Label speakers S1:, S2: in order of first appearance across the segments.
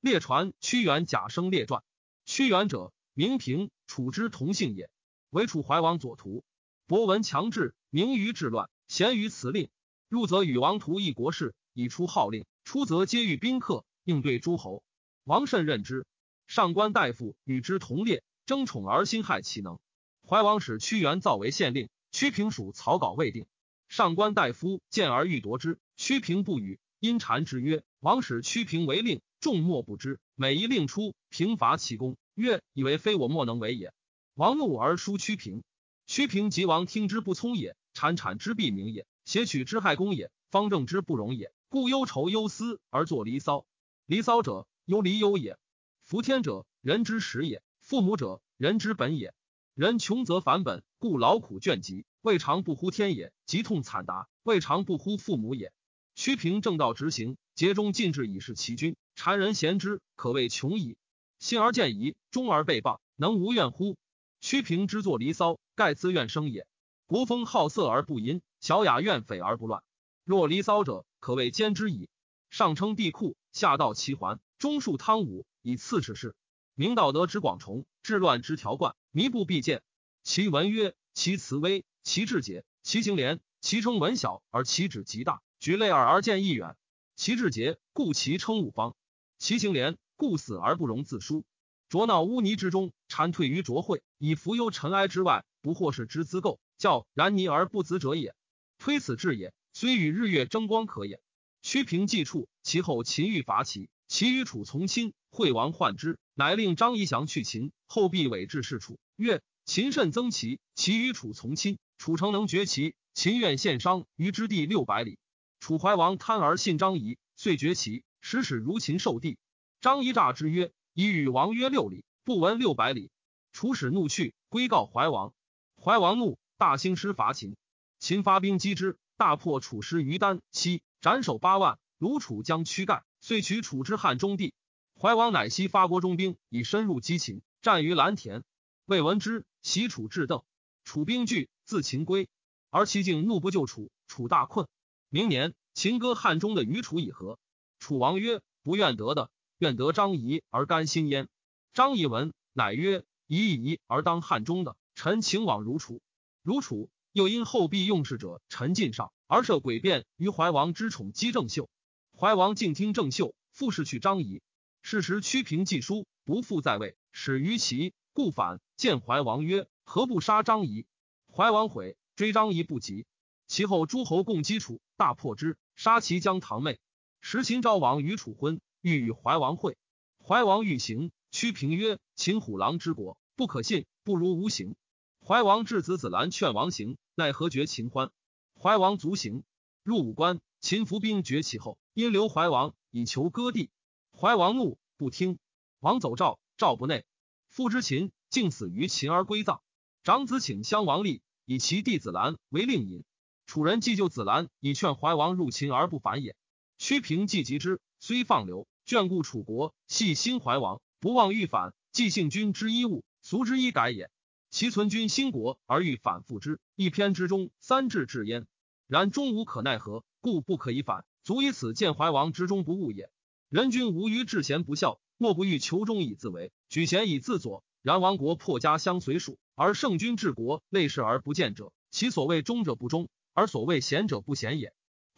S1: 列传屈原贾生列传。屈原者，名平，楚之同姓也，为楚怀王左徒。博闻强志，名于治乱，贤于辞令。入则与王图议国事，以出号令；出则皆遇宾客，应对诸侯。王慎任之。上官大夫与之同列，争宠而心害其能。怀王使屈原造为县令，屈平属草稿未定。上官大夫见而欲夺之，屈平不与，因谗之曰：“王使屈平为令，众莫不知。每一令出，平伐其功，曰：以为非我莫能为也。”王怒而疏屈平。屈平即王听之不聪也，谗谄之必明也，挟取之害公也，方正之不容也。故忧愁忧思而作离骚。离骚者，忧离忧也。夫天者，人之始也；父母者，人之本也。人穷则反本，故劳苦倦疾，未尝不呼天也；疾痛惨达，未尝不呼父母也。屈平正道直行，节中尽志以示其君，谗人贤之，可谓穷矣。信而见疑，忠而被谤，能无怨乎？屈平之作离骚，盖自怨生也。国风好色而不淫，小雅怨匪而不乱。若离骚者，可谓奸之矣。上称帝库，下道齐桓，中述汤武。以次之事，明道德之广崇，治乱之条贯，弥不必见。其文约，其辞微，其志节，其行廉，其称文小而其旨极大，举类耳而见义远。其志节，故其称五方；其行廉，故死而不容自书。浊闹污泥之中，蝉退于浊秽，以浮忧尘埃之外，不惑是之资垢，教然泥而不淄者也。推此志也，虽与日月争光可也。屈平既处，其后秦欲伐齐。齐与楚从亲，惠王患之，乃令张仪降去秦。后必委至事楚，曰：“秦甚增齐，其与楚从亲，楚诚能绝齐。秦愿献商于之地六百里。楚怀王贪而信张仪，遂绝齐，使使如秦受地。张仪诈之曰：‘以与王约六里，不闻六百里。’楚使怒去，归告怀王。怀王怒，大兴师伐秦。秦发兵击之，大破楚师于丹西，斩首八万，虏楚将躯干。遂取楚之汉中地，怀王乃西发国中兵，以深入击秦，战于蓝田。魏闻之，袭楚至邓，楚兵惧，自秦归。而其境怒不救楚，楚大困。明年，秦割汉中的于楚以和。楚王曰：“不愿得的，愿得张仪而甘心焉。”张仪闻，乃曰：“仪仪而当汉中的，臣情往如楚。如楚，又因后必用事者陈进上，而设诡辩于怀王之宠姬郑袖。”怀王竟听郑袖，复事去张仪。事时屈平既书，不复在位，始于齐，故反见怀王曰：“何不杀张仪？”怀王悔，追张仪不及。其后诸侯共击楚，大破之，杀其将堂妹。时秦昭王与楚婚，欲与怀王会。怀王欲行，屈平曰：“秦虎狼之国，不可信，不如无行。”怀王质子子兰劝王行，奈何绝秦欢？怀王卒行，入武关。秦伏兵绝其后，因留怀王以求割地。怀王怒，不听。王走赵，赵不内。父之秦，竟死于秦而归葬。长子请襄王立，以其弟子兰为令尹。楚人既救子兰，以劝怀王入秦而不反也。屈平既及之，虽放流，眷顾楚国，系心怀王，不忘欲反，既信君之一物，俗之一改也。其存君兴国而欲反复之，一篇之中，三至至焉。然终无可奈何。故不可以反，足以此见怀王之中不悟也。人君无于治贤不孝，莫不欲求忠以自为，举贤以自佐。然亡国破家相随属，而圣君治国类事而不见者，其所谓忠者不忠，而所谓贤者不贤也。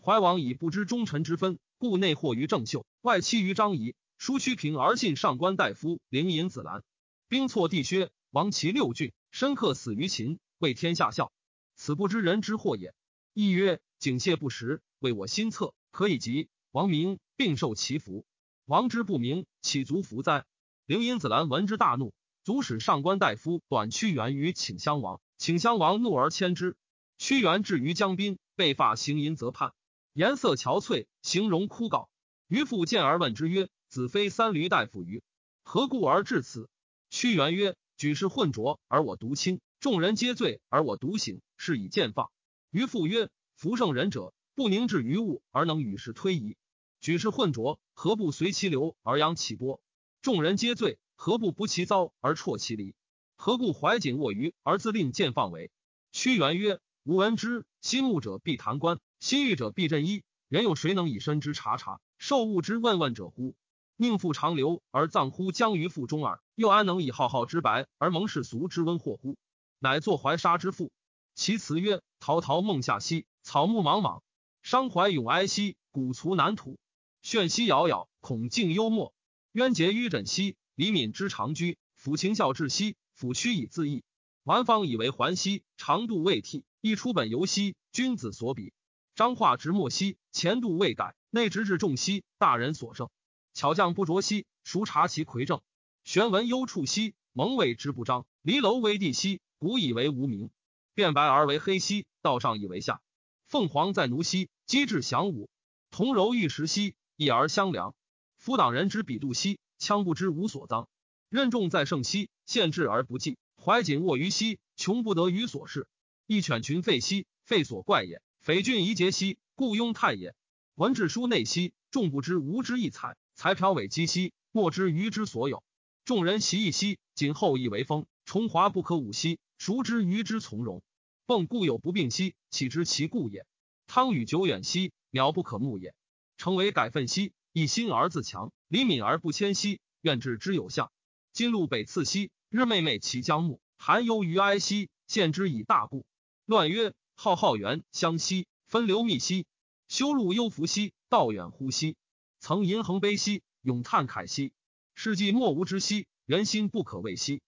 S1: 怀王以不知忠臣之分，故内惑于郑袖，外欺于张仪，疏屈平而信上官大夫凌尹子兰，兵挫地薛，亡其六郡，深刻死于秦，为天下笑。此不知人之祸也。亦曰：景谢不食。为我心恻，可以及王明并受其福。王之不明，岂足福哉？灵尹子兰闻之大怒，足使上官大夫短屈原于请襄王。请襄王怒而迁之。屈原至于江滨，被发行淫，则叛。颜色憔悴，形容枯槁。渔父见而问之曰：“子非三闾大夫于？何故而至此？”屈原曰：“举世混浊而我独清，众人皆醉而我独醒，是以见放。”渔父曰：“夫圣人者。”不凝滞于物而能与时推移，举世混浊，何不随其流而扬其波？众人皆醉，何不不其糟而辍其离？何故怀瑾卧于而自令见放为？屈原曰：“吾闻之，心慕者必弹冠，心欲者必振衣。人有谁能以身之察察，受物之问问者乎？宁复长流而葬乎江于腹中耳？又安能以浩浩之白而蒙世俗之温惑乎？乃作怀沙之父。其词曰：“陶陶梦下兮，草木莽莽；伤怀永哀兮，古卒难土。炫兮杳杳，恐静幽默。渊结淤枕兮，李敏之长居。抚琴笑至兮，抚曲以自缢。玩方以为还兮，长度未替。一出本游兮，君子所比。张化直墨兮，前度未改。内直至重兮，大人所胜。巧匠不着兮，孰察其魁正？玄文幽处兮，蒙谓之不彰。离楼危地兮，古以为无名。变白而为黑兮，道上以为下。凤凰在奴兮，机智降武。同柔玉石兮，异而相良。夫党人之比度兮，羌不知无所赃。任重在胜兮，限制而不济。怀瑾卧于兮，穷不得于所事。一犬群吠兮，吠所怪也。匪郡夷节兮，故庸太也。文治书内兮，众不知吾之异彩。才嫖伪讥兮，莫知鱼之所有。众人习义兮，谨后以为风。崇华不可侮兮，孰知鱼之从容？迸固有不病兮，岂知其故也？汤与久远兮，鸟不可目也。诚为改愤兮，一心而自强；离敏而不谦兮，愿治之有象。今路北次兮，日妹妹其将木；寒忧于哀兮，见之以大故。乱曰：浩浩元相兮，分流密兮，修路幽浮兮，道远乎兮。曾吟横悲兮，咏叹慨兮。世纪莫无之兮，人心不可畏兮。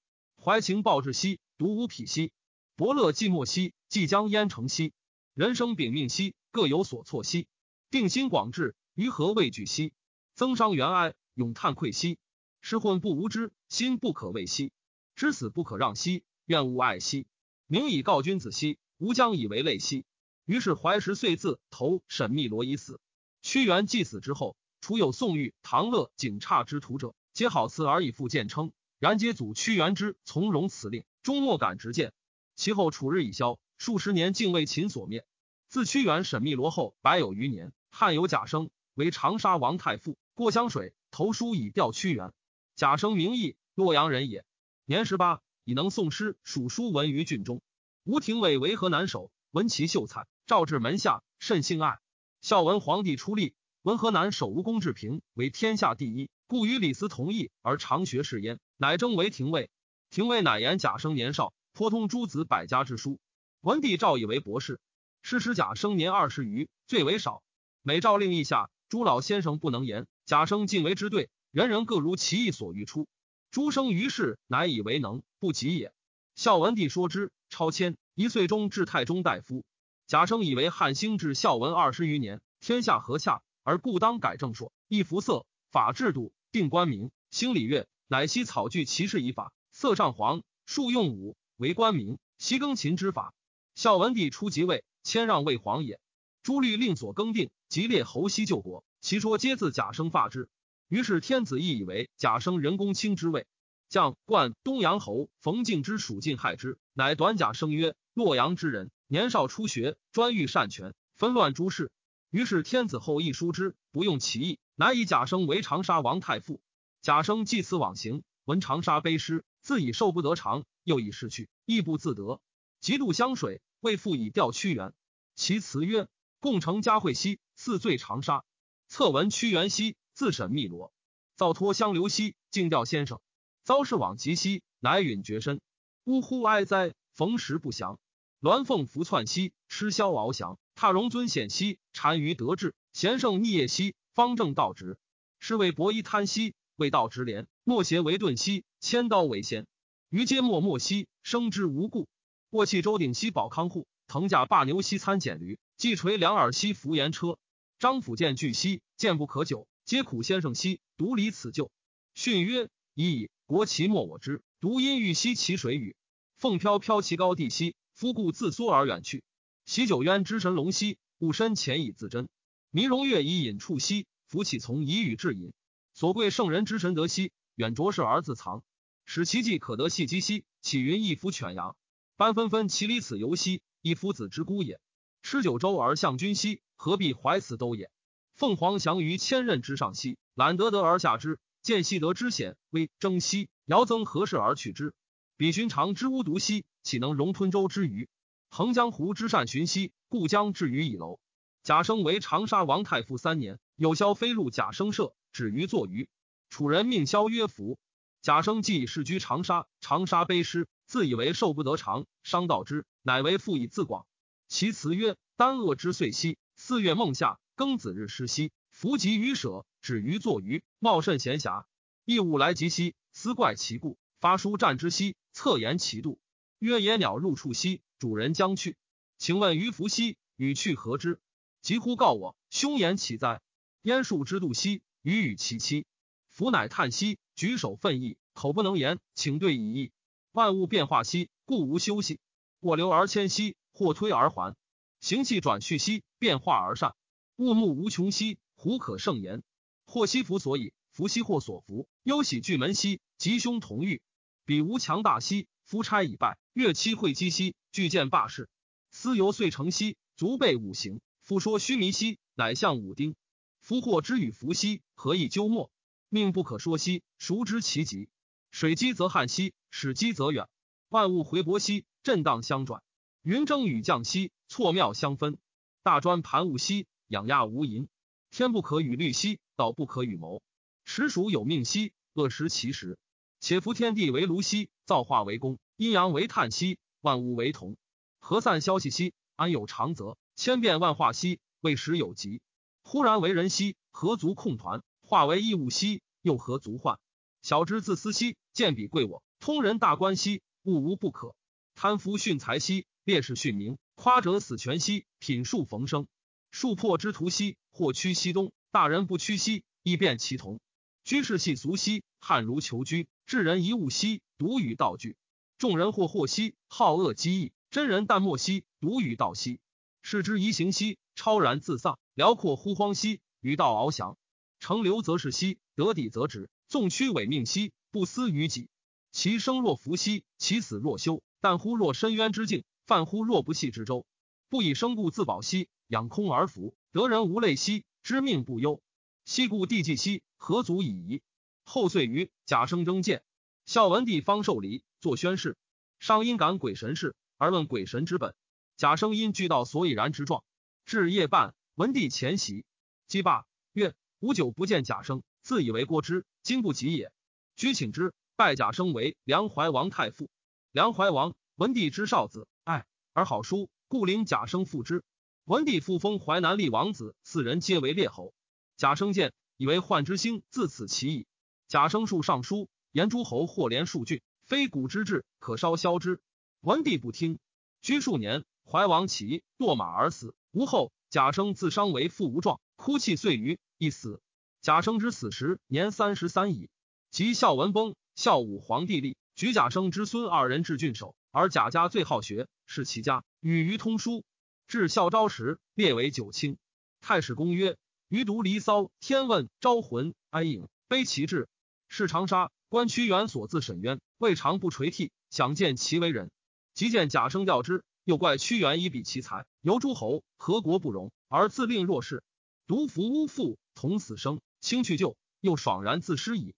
S1: 怀情抱志兮，独无匹兮。伯乐寂寞兮，即将焉成兮；人生秉命兮，各有所错兮。定心广志，于何畏惧兮？增伤元哀，永叹愧兮。失混不无知，心不可畏兮。知死不可让兮，愿勿爱兮。明以告君子兮，吾将以为累兮。于是怀石遂自投沈密罗以死。屈原既死之后，除有宋玉、唐乐、景差之徒者，皆好辞而以复见称。然皆祖屈原之从容辞令，终莫敢直谏。其后楚日已消，数十年竟为秦所灭。自屈原、沈密罗后百有余年，汉有贾生为长沙王太傅，过湘水投书以吊屈原。贾生名义，洛阳人也。年十八，已能诵诗、属书文于郡中。吴廷伟为河南守，闻其秀才，召至门下，甚信爱。孝文皇帝出立，闻河南守吴公治平为天下第一，故与李斯同意而常学士焉，乃征为廷尉。廷尉乃言贾生年少。颇通诸子百家之书，文帝诏以为博士。师师贾生年二十余，最为少。每诏令意下，诸老先生不能言，贾生尽为之对，人人各如其意所欲出。诸生于世，乃以为能，不及也。孝文帝说之，超迁一岁中至太中大夫。贾生以为汉兴至孝文二十余年，天下和洽，而故当改正朔，易服色，法制度，定官名，兴礼乐，乃悉草具其事以法，色上黄，数用武。为官名，习更秦之法。孝文帝初即位，谦让魏皇也。诸律令所更定，即列侯息救国。其说皆自贾生发之。于是天子亦以为贾生人公卿之位。将冠东阳侯冯敬之属晋害之，乃短贾生曰：“洛阳之人，年少初学，专欲擅权，纷乱诸事。”于是天子后亦书之，不用其意，乃以贾生为长沙王太傅。贾生继此往行，闻长沙悲失，自以受不得长。又已逝去，亦不自得。极度湘水，为父以吊屈原。其词曰：“共成嘉惠兮，似醉长沙。侧闻屈原兮，自审汨罗。造托相留兮，敬吊先生。遭事往极兮，乃允绝身。呜呼哀哉！逢时不祥。鸾凤伏窜兮，吃霄翱翔。踏荣尊显兮，单于得志。贤圣逆业兮，方正道直。是谓伯夷贪兮，未道直廉。莫邪为盾兮，千刀为先。”于皆默默兮，生之无故。卧气周鼎兮，保康护；腾驾罢牛兮，参蹇驴；既垂两耳兮，扶言车。张府见巨兮，见不可久。皆苦先生兮，独离此旧。训曰：已矣，国其莫我之。独因欲兮，其水与？凤飘飘其高地兮，夫故自缩而远去。喜九渊之神龙兮，吾身潜以自珍。弥荣月以隐处兮，夫岂从以与至隐？所贵圣人之神德兮，远卓士而自藏。使其迹可得系机兮，岂云一夫犬羊？班纷纷其离此游兮，一夫子之孤也。吃九州而向君兮，何必怀此兜也？凤凰翔于千仞之上兮，览得得而下之，见兮得之险危征兮，遥增何事而取之？比寻常之巫毒兮，岂能容吞舟之鱼？横江湖之善寻兮，故将至于以楼。贾生为长沙王太傅三年，有萧飞入贾生舍，止于坐鱼。楚人命萧曰服。贾生既世居长沙，长沙悲师，自以为受不得长，伤道之，乃为复以自广。其辞曰：“丹恶之岁兮，四月孟夏，庚子日失兮。弗及于舍，止于坐于，茂甚闲暇。异物来及兮，思怪其故，发书战之兮，侧言其度。曰：野鸟入处兮，主人将去。请问于福兮，与去何之？急呼告我，凶言岂在？燕树之度兮，予与其妻。福乃叹息，举手愤意，口不能言，请对以意。万物变化兮，故无休息。或流而迁兮，或推而还。行气转续兮，变化而善。物目无穷兮，胡可胜言？或兮福所以，福兮或所伏。忧喜巨门兮，吉凶同欲。彼无强大兮，夫差已败。月期会稽兮，巨见罢事。思由遂成兮，足备五行。夫说虚弥兮，乃向五丁。夫祸之与福兮，何以究末？命不可说兮，孰知其极？水积则旱兮，始积则远。万物回搏兮，震荡相转。云蒸雨降兮，错妙相分。大专盘物兮，养亚无垠。天不可与虑兮，道不可与谋。时属有命兮，恶食其时。且夫天地为炉兮，造化为功，阴阳为叹兮，万物为同。何散消息兮，安有常则？千变万化兮，未时有极。忽然为人兮，何足控团？化为异物兮，又何足患？小之自私兮，见彼贵我；通人大观兮，物无不可。贪夫殉财兮，烈士殉名；夸者死权兮，品树逢生。树破之徒兮，或趋西东；大人不趋兮，亦变其同。居士系俗兮，汉如求居；智人一物兮，独与道具。众人或惑兮，好恶积异；真人淡漠兮，独与道兮。视之宜行兮，超然自丧；辽阔乎荒兮，与道翱翔。成流则是兮，得底则止；纵曲伪命兮，不思于己。其生若浮兮，其死若休。但乎若深渊之境，泛乎若不系之舟。不以生故自保兮，养空而服。得人无泪兮，知命不忧。昔故地既兮，何足以疑？后遂于贾生征见，孝文帝方受礼，作宣誓。上因感鬼神事，而问鬼神之本。贾生因具道所以然之状。至夜半，文帝前席，击罢，曰。吾久不见贾生，自以为过之，今不及也。居请之，拜贾生为梁怀王太傅。梁怀王文帝之少子，爱而好书，故领贾生附之。文帝复封淮南立王子，四人皆为列侯。贾生见，以为幻之星自此起矣。贾生述尚书，言诸侯或连数郡，非古之制，可稍消之。文帝不听。居数年，怀王起堕马而死。无后，贾生自伤为父无状，哭泣碎余。一死，贾生之死时年三十三矣。及孝文崩，孝武皇帝立，举贾生之孙二人至郡守，而贾家最好学，是其家，与于通书。至孝昭时，列为九卿。太史公曰：余读《离骚》《天问》《招魂》《哀影》《悲其志》，是长沙关屈原所自沈渊，未尝不垂涕，想见其为人。即见贾生吊之，又怪屈原以比其才，由诸侯何国不容，而自令弱势，独服巫妇。同死生，轻去旧，又爽然自失矣。